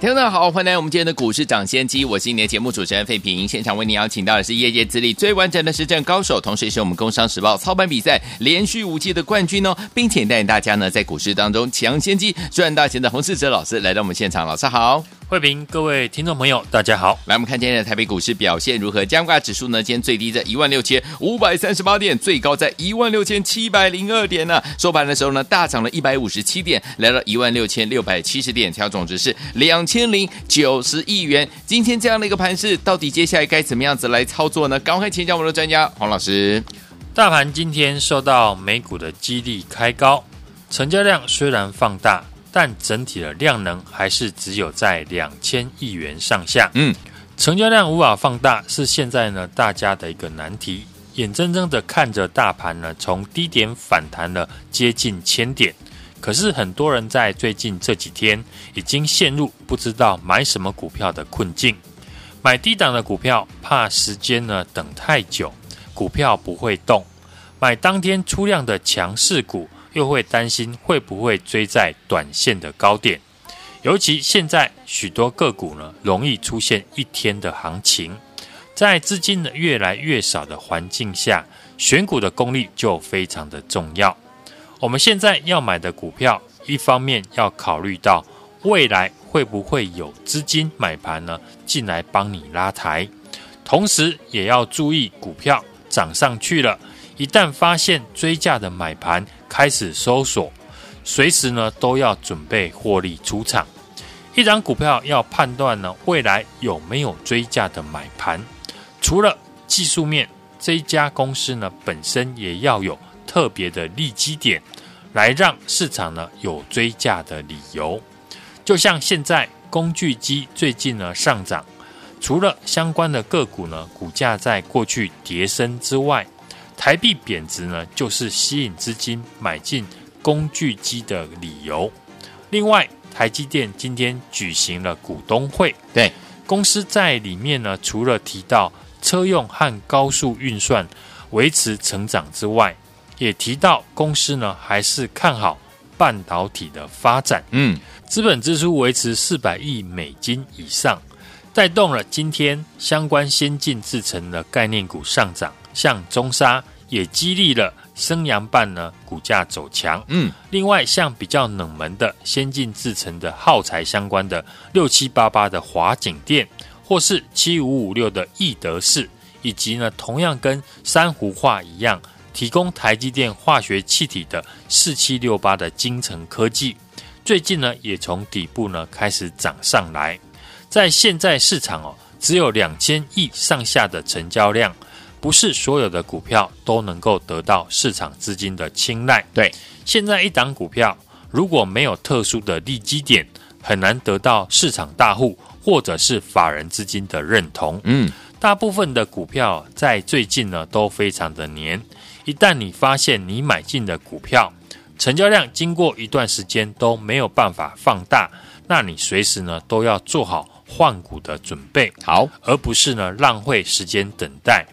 听众好，欢迎来我们今天的股市抢先机，我是你的节目主持人费平。现场为您邀请到的是业界资历最完整的实战高手，同时也是我们工商时报操盘比赛连续五届的冠军哦，并且带领大家呢在股市当中抢先机赚大钱的洪世哲老师来到我们现场，老师好。慧平，各位听众朋友，大家好。来，我们看今天的台北股市表现如何？加挂指数呢？今天最低在一万六千五百三十八点，最高在一万六千七百零二点呢、啊。收盘的时候呢，大涨了一百五十七点，来到一万六千六百七十点，调总值是两千零九十亿元。今天这样的一个盘势，到底接下来该怎么样子来操作呢？赶快请教我们的专家黄老师。大盘今天受到美股的激励开高，成交量虽然放大。但整体的量能还是只有在两千亿元上下，嗯，成交量无法放大是现在呢大家的一个难题。眼睁睁的看着大盘呢从低点反弹了接近千点，可是很多人在最近这几天已经陷入不知道买什么股票的困境。买低档的股票怕时间呢等太久，股票不会动；买当天出量的强势股。又会担心会不会追在短线的高点，尤其现在许多个股呢容易出现一天的行情，在资金呢越来越少的环境下，选股的功力就非常的重要。我们现在要买的股票，一方面要考虑到未来会不会有资金买盘呢进来帮你拉抬，同时也要注意股票涨上去了，一旦发现追价的买盘。开始搜索，随时呢都要准备获利出场。一张股票要判断呢未来有没有追价的买盘，除了技术面，这家公司呢本身也要有特别的利基点，来让市场呢有追价的理由。就像现在工具机最近呢上涨，除了相关的个股呢股价在过去跌升之外。台币贬值呢，就是吸引资金买进工具机的理由。另外，台积电今天举行了股东会，对公司在里面呢，除了提到车用和高速运算维持成长之外，也提到公司呢还是看好半导体的发展。嗯，资本支出维持四百亿美金以上，带动了今天相关先进制程的概念股上涨。像中沙也激励了升阳半呢，股价走强。嗯，另外像比较冷门的先进制成的耗材相关的六七八八的华景电，或是七五五六的易德士，以及呢同样跟珊瑚化一样提供台积电化学气体的四七六八的精成科技，最近呢也从底部呢开始涨上来。在现在市场哦，只有两千亿上下的成交量。不是所有的股票都能够得到市场资金的青睐。对，现在一档股票如果没有特殊的利基点，很难得到市场大户或者是法人资金的认同。嗯，大部分的股票在最近呢都非常的黏。一旦你发现你买进的股票成交量经过一段时间都没有办法放大，那你随时呢都要做好换股的准备。好，而不是呢浪费时间等待。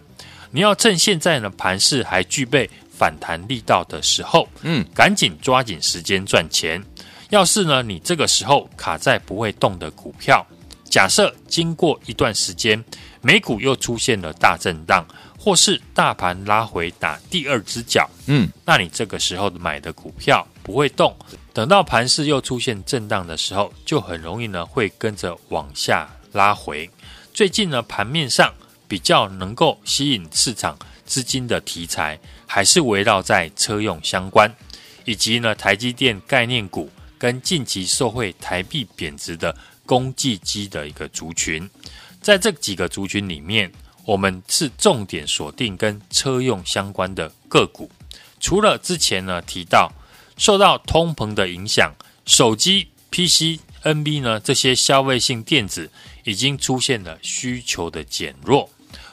你要趁现在呢盘势还具备反弹力道的时候，嗯，赶紧抓紧时间赚钱。要是呢你这个时候卡在不会动的股票，假设经过一段时间，美股又出现了大震荡，或是大盘拉回打第二只脚，嗯，那你这个时候买的股票不会动，等到盘势又出现震荡的时候，就很容易呢会跟着往下拉回。最近呢盘面上。比较能够吸引市场资金的题材，还是围绕在车用相关，以及呢台积电概念股跟近期受惠台币贬值的工具机的一个族群。在这几个族群里面，我们是重点锁定跟车用相关的个股。除了之前呢提到受到通膨的影响，手机、PC、NB 呢这些消费性电子已经出现了需求的减弱。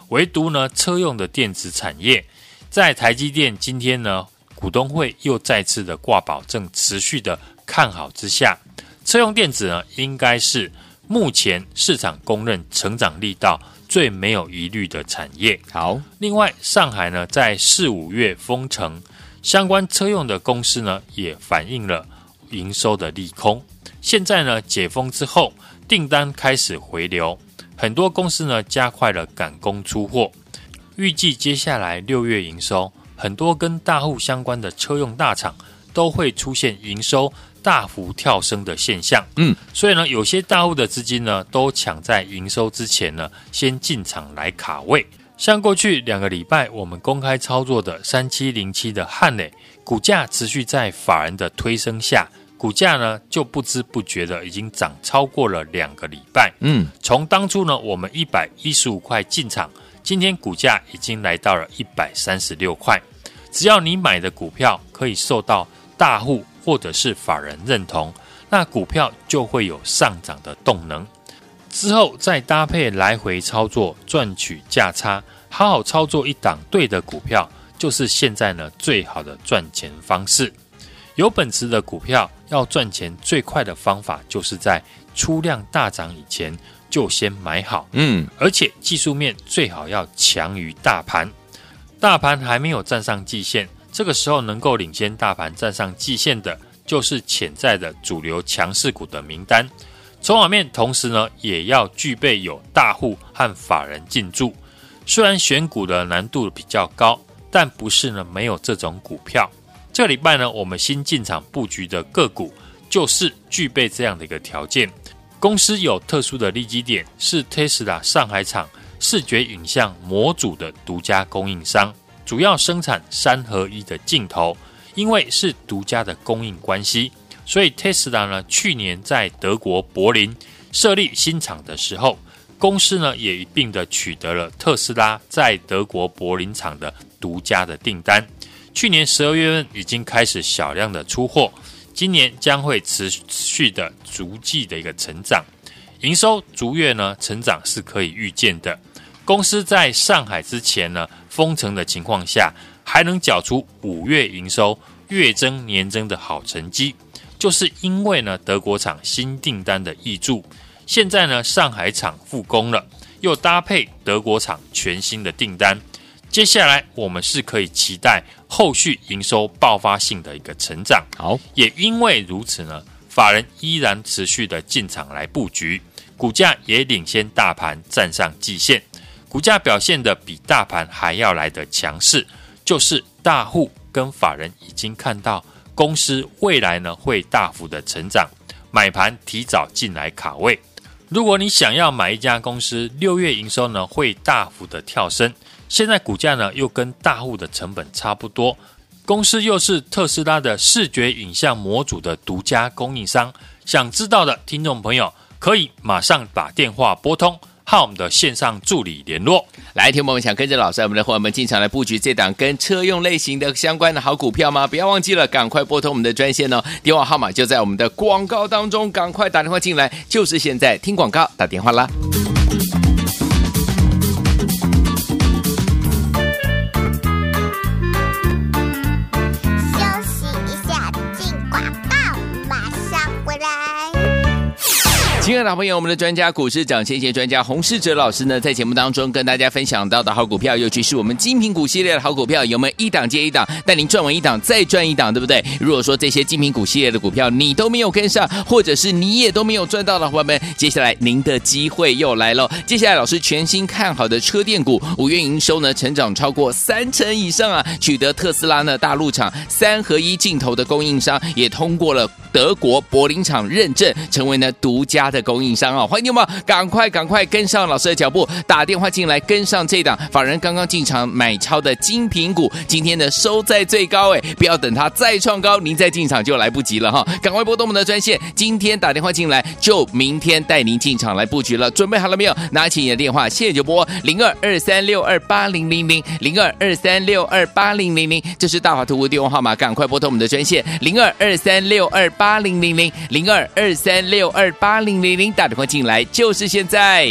唯独呢车用的电子产业，在台积电今天呢股东会又再次的挂保证，持续的看好之下，车用电子呢应该是目前市场公认成长力道最没有疑虑的产业。好，另外上海呢在四五月封城，相关车用的公司呢也反映了营收的利空。现在呢解封之后，订单开始回流。很多公司呢加快了赶工出货，预计接下来六月营收，很多跟大户相关的车用大厂都会出现营收大幅跳升的现象。嗯，所以呢，有些大户的资金呢都抢在营收之前呢先进场来卡位。像过去两个礼拜我们公开操作的三七零七的汉磊，股价持续在法人的推升下。股价呢，就不知不觉的已经涨超过了两个礼拜。嗯，从当初呢，我们一百一十五块进场，今天股价已经来到了一百三十六块。只要你买的股票可以受到大户或者是法人认同，那股票就会有上涨的动能。之后再搭配来回操作，赚取价差，好好操作一档对的股票，就是现在呢最好的赚钱方式。有本质的股票要赚钱最快的方法，就是在出量大涨以前就先买好。嗯，而且技术面最好要强于大盘，大盘还没有站上季线，这个时候能够领先大盘站上季线的，就是潜在的主流强势股的名单。筹码面同时呢，也要具备有大户和法人进驻。虽然选股的难度比较高，但不是呢没有这种股票。这个礼拜呢，我们新进场布局的个股就是具备这样的一个条件。公司有特殊的利基点，是 Tesla 上海厂视觉影像模组的独家供应商，主要生产三合一的镜头。因为是独家的供应关系，所以 Tesla 呢去年在德国柏林设立新厂的时候，公司呢也一并的取得了特斯拉在德国柏林厂的独家的订单。去年十二月份已经开始小量的出货，今年将会持续的逐季的一个成长，营收逐月呢成长是可以预见的。公司在上海之前呢封城的情况下，还能缴出五月营收月增年增的好成绩，就是因为呢德国厂新订单的挹注，现在呢上海厂复工了，又搭配德国厂全新的订单。接下来我们是可以期待后续营收爆发性的一个成长。好，也因为如此呢，法人依然持续的进场来布局，股价也领先大盘站上季线，股价表现的比大盘还要来得强势，就是大户跟法人已经看到公司未来呢会大幅的成长，买盘提早进来卡位。如果你想要买一家公司六月营收呢会大幅的跳升。现在股价呢又跟大户的成本差不多，公司又是特斯拉的视觉影像模组的独家供应商，想知道的听众朋友可以马上把电话拨通，和我们的线上助理联络。来，听众们想跟着老师，我们的伙伴们进场来布局这档跟车用类型的相关的好股票吗？不要忘记了，赶快拨通我们的专线哦，电话号码就在我们的广告当中，赶快打电话进来，就是现在听广告打电话啦。亲爱的朋友，我们的专家股市长先机专家洪世哲老师呢，在节目当中跟大家分享到的好股票，尤其是我们精品股系列的好股票，有没有一档接一档，带您赚完一档再赚一档，对不对？如果说这些精品股系列的股票你都没有跟上，或者是你也都没有赚到的伙伴们，接下来您的机会又来喽！接下来老师全新看好的车电股，五月营收呢成长超过三成以上啊，取得特斯拉呢大陆厂三合一镜头的供应商，也通过了德国柏林厂认证，成为呢独家的供应商啊！欢迎你们赶快赶快跟上老师的脚步，打电话进来跟上这档法人刚刚进场买超的精品股，今天的收在最高哎！不要等它再创高，您再进场就来不及了哈！赶快拨动我们的专线，今天打电话进来就明天带您进场来布局了。准备好了没有？拿起你的电话，现在就拨零二二三六二八零零零零二二三六二八零零零，这是大华图的电话号码，赶快拨通我们的专线零二二三六二八零零零零二二三六二八零零零。打电话进来就是现在。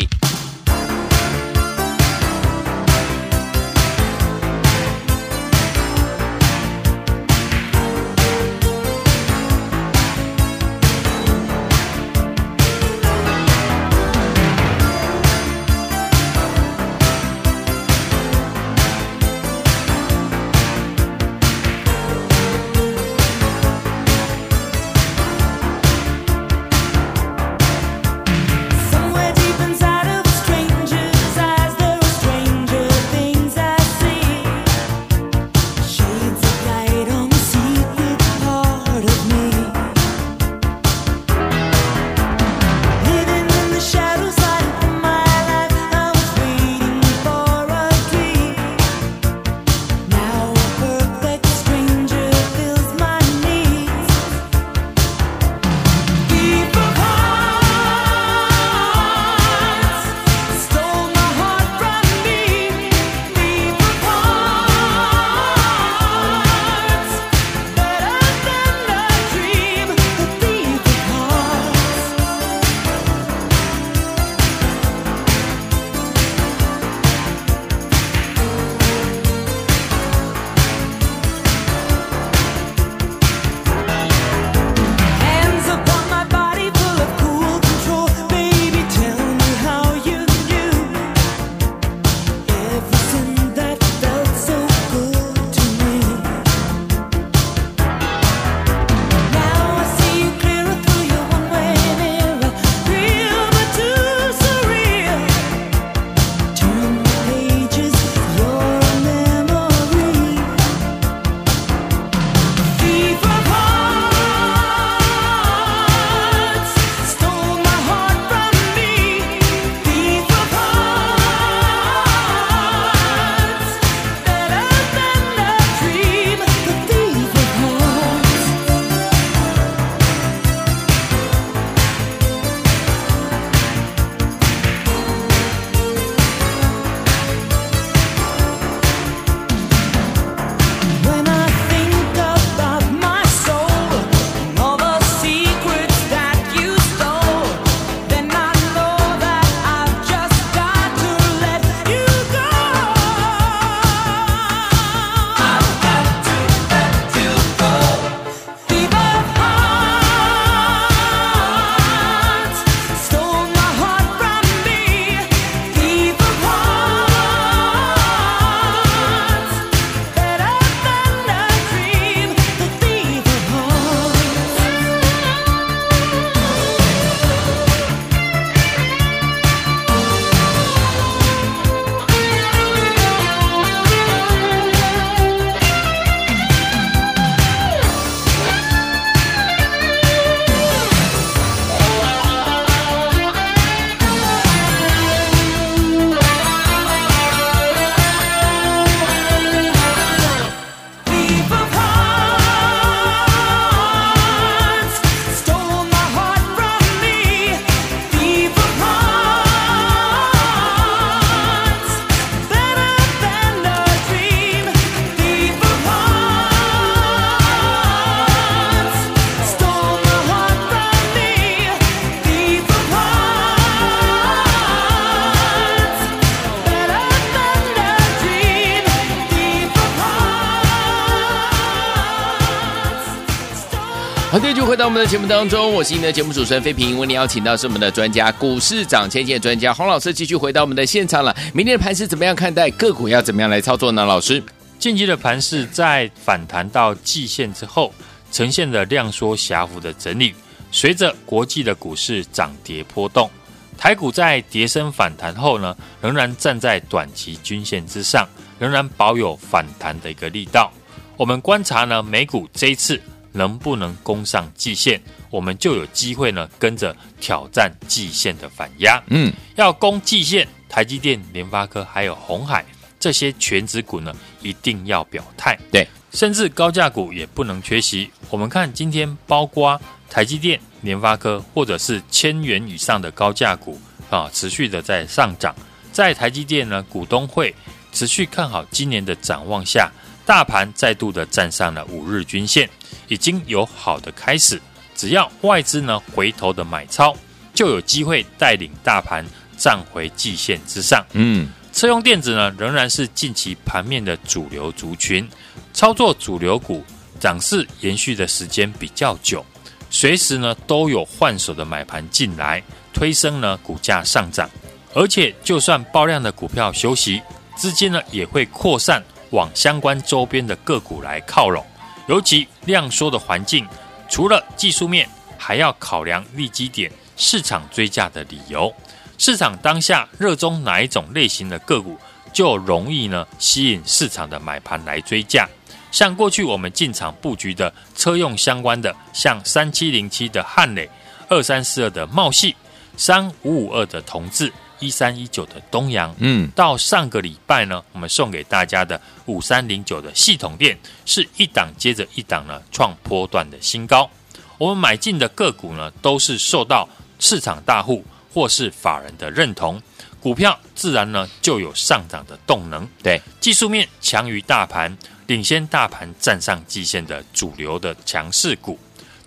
好，继续回到我们的节目当中，我是您的节目主持人飞平，为您邀请到是我们的专家股市涨千金专家洪老师，继续回到我们的现场了。明天的盘势怎么样看待？个股要怎么样来操作呢？老师，近期的盘势在反弹到季线之后，呈现了量缩狭幅的整理。随着国际的股市涨跌波动，台股在跌升反弹后呢，仍然站在短期均线之上，仍然保有反弹的一个力道。我们观察呢，美股这一次。能不能攻上季线，我们就有机会呢，跟着挑战季线的反压。嗯，要攻季线，台积电、联发科还有红海这些全指股呢，一定要表态。对，甚至高价股也不能缺席。我们看今天，包括台积电、联发科，或者是千元以上的高价股啊，持续的在上涨。在台积电呢，股东会持续看好今年的展望下，大盘再度的站上了五日均线。已经有好的开始，只要外资呢回头的买超，就有机会带领大盘站回季线之上。嗯，车用电子呢仍然是近期盘面的主流族群，操作主流股涨势延续的时间比较久，随时呢都有换手的买盘进来，推升呢股价上涨。而且就算爆量的股票休息，资金呢也会扩散往相关周边的个股来靠拢。尤其量缩的环境，除了技术面，还要考量利基点、市场追价的理由。市场当下热衷哪一种类型的个股，就容易呢吸引市场的买盘来追价。像过去我们进场布局的车用相关的，像三七零七的汉磊、二三四二的茂矽、三五五二的同志。一三一九的东阳，嗯，到上个礼拜呢，我们送给大家的五三零九的系统店是一档接着一档呢，创波段的新高。我们买进的个股呢，都是受到市场大户或是法人的认同，股票自然呢就有上涨的动能。对，技术面强于大盘，领先大盘站上季线的主流的强势股，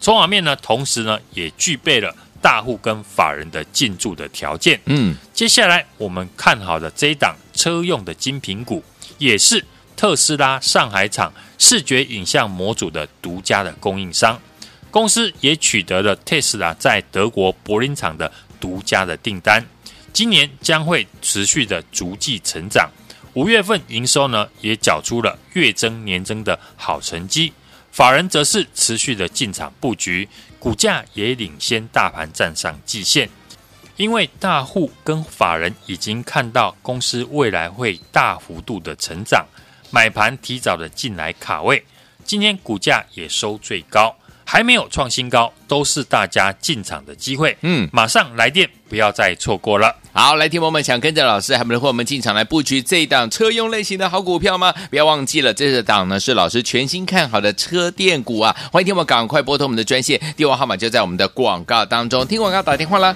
筹码面呢，同时呢也具备了。大户跟法人的进驻的条件，嗯，接下来我们看好的这一档车用的精品股，也是特斯拉上海厂视觉影像模组的独家的供应商，公司也取得了特斯拉在德国柏林厂的独家的订单，今年将会持续的逐季成长，五月份营收呢也缴出了月增年增的好成绩，法人则是持续的进场布局。股价也领先大盘站上季线，因为大户跟法人已经看到公司未来会大幅度的成长，买盘提早的进来卡位，今天股价也收最高。还没有创新高，都是大家进场的机会。嗯，马上来电，不要再错过了。好，来听我们想跟着老师，还不能和我们进场来布局这一档车用类型的好股票吗？不要忘记了，这个档呢是老师全新看好的车电股啊！欢迎听我们赶快拨通我们的专线，电话号码就在我们的广告当中，听广告打电话啦。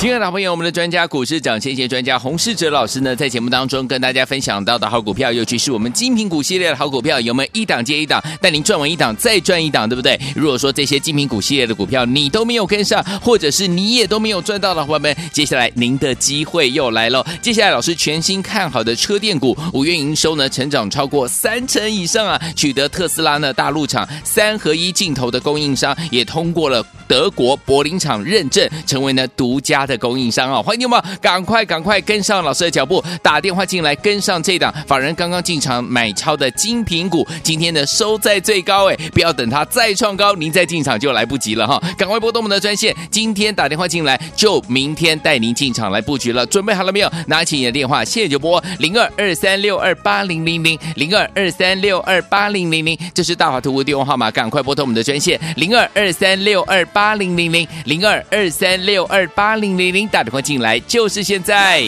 亲爱的朋友，我们的专家股市长先谢专家洪世哲老师呢，在节目当中跟大家分享到的好股票，尤其是我们精品股系列的好股票，有没有一档接一档，带您赚完一档再赚一档，对不对？如果说这些精品股系列的股票你都没有跟上，或者是你也都没有赚到的伙伴们，接下来您的机会又来喽！接下来老师全新看好的车电股，五月营收呢成长超过三成以上啊，取得特斯拉呢大陆厂三合一镜头的供应商，也通过了德国柏林厂认证，成为呢独家的供应商啊，欢迎你们赶快赶快跟上老师的脚步，打电话进来跟上这档法人刚刚进场买超的精品股，今天呢收在最高哎，不要等它再创高，您再进场就来不及了哈，赶快拨动我们的专线，今天打电话进来就明天带您进场来布局了，准备好了没有？拿起你的电话，现在就拨零二二三六二八零零零零二二三六二八零零零，这是大华图的电话号码，赶快拨通我们的专线零二二三六二八零零零零二二三六二八零。零零。打电话进来就是现在。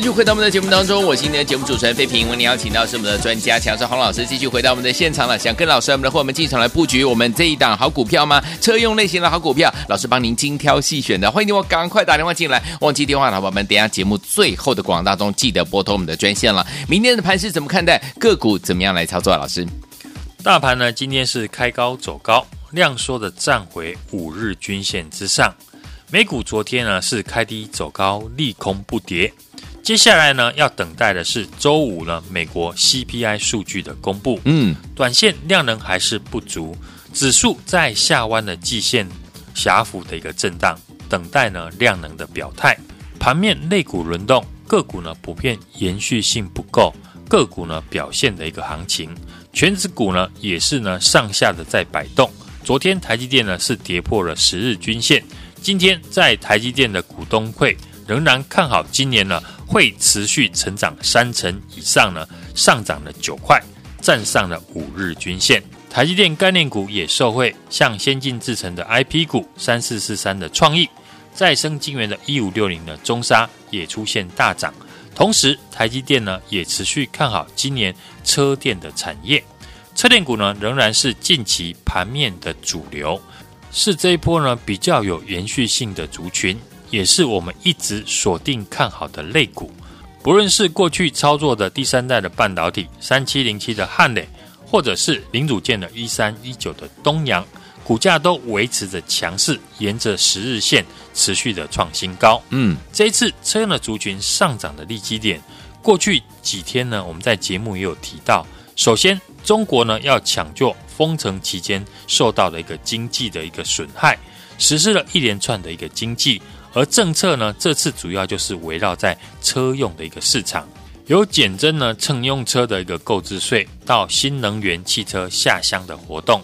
继续回到我们的节目当中，我是今天的节目主持人费平。为您邀请到是我们的专家强生洪老师，继续回到我们的现场了。想跟老师我们的伙伴们进场来布局我们这一档好股票吗？车用类型的好股票，老师帮您精挑细选的。欢迎你我赶快打电话进来，忘记电话的伙伴们，等下节目最后的广告中记得拨通我们的专线了。明天的盘势怎么看待？个股怎么样来操作？老师，大盘呢今天是开高走高，量缩的站回五日均线之上。美股昨天呢是开低走高，利空不跌。接下来呢要等待的是周五呢美国 CPI 数据的公布。嗯，短线量能还是不足，指数在下弯的季线狭幅的一个震荡，等待呢量能的表态。盘面类股轮动，个股呢普遍延续性不够，个股呢表现的一个行情。全指股呢也是呢上下的在摆动。昨天台积电呢是跌破了十日均线，今天在台积电的股东会仍然看好今年呢会持续成长三成以上呢，上涨了九块，站上了五日均线。台积电概念股也受惠，像先进制程的 IP 股三四四三的创意，再生晶圆的一五六零的中砂也出现大涨。同时，台积电呢也持续看好今年车电的产业。车电股呢仍然是近期盘面的主流，是这一波呢比较有延续性的族群，也是我们一直锁定看好的类股。不论是过去操作的第三代的半导体三七零七的汉磊，或者是零组件的一三一九的东阳，股价都维持着强势，沿着十日线持续的创新高。嗯，这一次车用的族群上涨的利基点，过去几天呢，我们在节目也有提到。首先，中国呢要抢救封城期间受到的一个经济的一个损害，实施了一连串的一个经济，而政策呢这次主要就是围绕在车用的一个市场，由减征呢乘用车的一个购置税，到新能源汽车下乡的活动，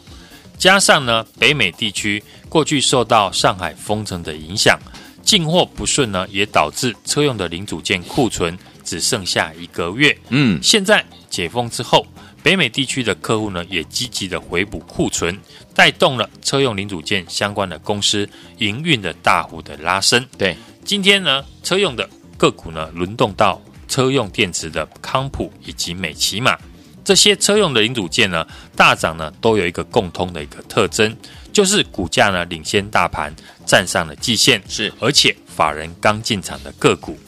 加上呢北美地区过去受到上海封城的影响，进货不顺呢，也导致车用的零组件库存只剩下一个月。嗯，现在解封之后。北美地区的客户呢，也积极的回补库存，带动了车用零组件相关的公司营运的大幅的拉升。对，今天呢，车用的个股呢，轮动到车用电池的康普以及美琪玛这些车用的零组件呢，大涨呢，都有一个共通的一个特征，就是股价呢领先大盘，站上了季线，是而且法人刚进场的个股。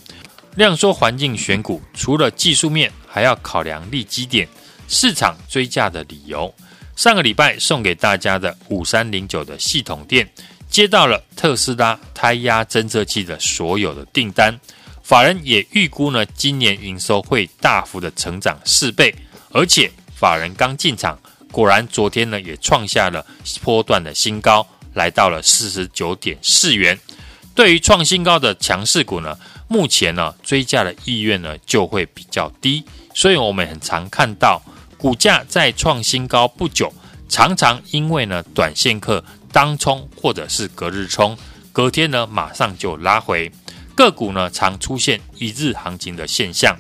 量缩环境选股，除了技术面，还要考量利基点、市场追价的理由。上个礼拜送给大家的五三零九的系统店，接到了特斯拉胎压侦测器的所有的订单，法人也预估呢，今年营收会大幅的成长四倍，而且法人刚进场。果然，昨天呢也创下了波段的新高，来到了四十九点四元。对于创新高的强势股呢，目前呢追价的意愿呢就会比较低，所以我们很常看到股价在创新高不久，常常因为呢短线客当冲或者是隔日冲，隔天呢马上就拉回，个股呢常出现一日行情的现象。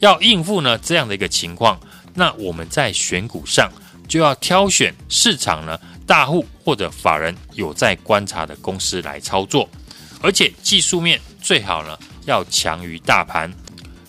要应付呢这样的一个情况，那我们在选股上。就要挑选市场呢大户或者法人有在观察的公司来操作，而且技术面最好呢要强于大盘，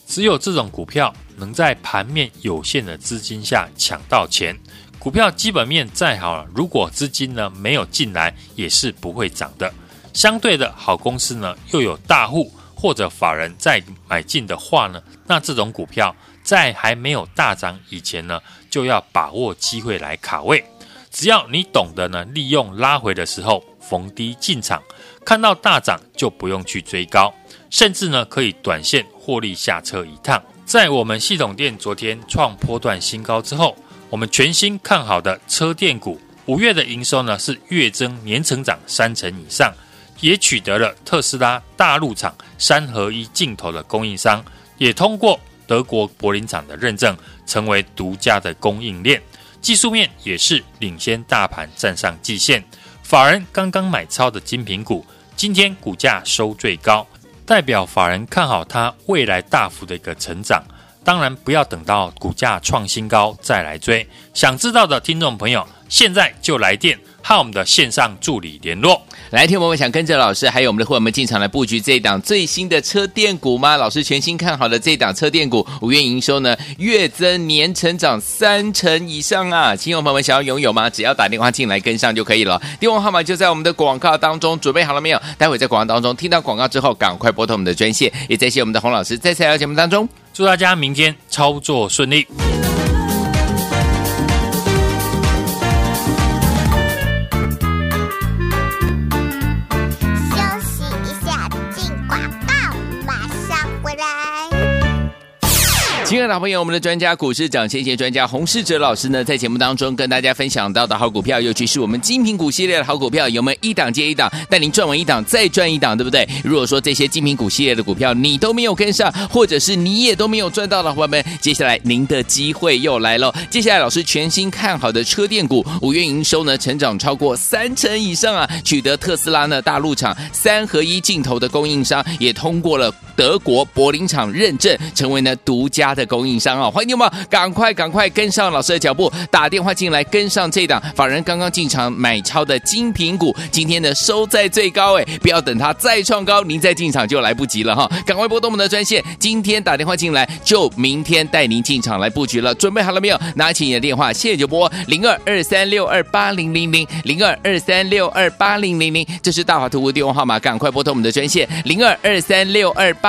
只有这种股票能在盘面有限的资金下抢到钱。股票基本面再好，如果资金呢没有进来，也是不会涨的。相对的好公司呢又有大户或者法人在买进的话呢，那这种股票在还没有大涨以前呢，就要把握机会来卡位，只要你懂得呢，利用拉回的时候逢低进场，看到大涨就不用去追高，甚至呢可以短线获利下车一趟。在我们系统店昨天创波段新高之后，我们全新看好的车电股五月的营收呢是月增年成长三成以上，也取得了特斯拉大陆厂三合一镜头的供应商，也通过德国柏林厂的认证。成为独家的供应链，技术面也是领先大盘站上季线。法人刚刚买超的精品股，今天股价收最高，代表法人看好它未来大幅的一个成长。当然，不要等到股价创新高再来追。想知道的听众朋友，现在就来电。和我们的线上助理联络。来，听我们想跟着老师，还有我们的伙伴们进场来布局这一档最新的车电股吗？老师全新看好的这一档车电股，五月营收呢月增年成长三成以上啊！亲友朋友们想要拥有吗？只要打电话进来跟上就可以了。电话号码就在我们的广告当中，准备好了没有？待会在广告当中听到广告之后，赶快拨通我们的专线。也谢谢我们的洪老师在彩节目当中，祝大家明天操作顺利。亲爱的好朋友，我们的专家股市涨先机专家洪世哲老师呢，在节目当中跟大家分享到的好股票，尤其是我们精品股系列的好股票，有没有一档接一档，带您赚完一档再赚一档，对不对？如果说这些精品股系列的股票你都没有跟上，或者是你也都没有赚到的伙伴们，接下来您的机会又来了。接下来老师全新看好的车电股，五月营收呢成长超过三成以上啊，取得特斯拉呢大陆厂三合一镜头的供应商，也通过了德国柏林厂认证，成为呢独家的供应商啊！欢迎你们赶快赶快跟上老师的脚步，打电话进来跟上这档法人刚刚进场买超的精品股，今天呢收在最高哎，不要等它再创高，您再进场就来不及了哈！赶快拨动我们的专线，今天打电话进来就明天带您进场来布局了。准备好了没有？拿起你的电话，现在就拨零二二三六二八零零零零二二三六二八零零零，这是大华图的电话号码，赶快拨通我们的专线零二二三六二八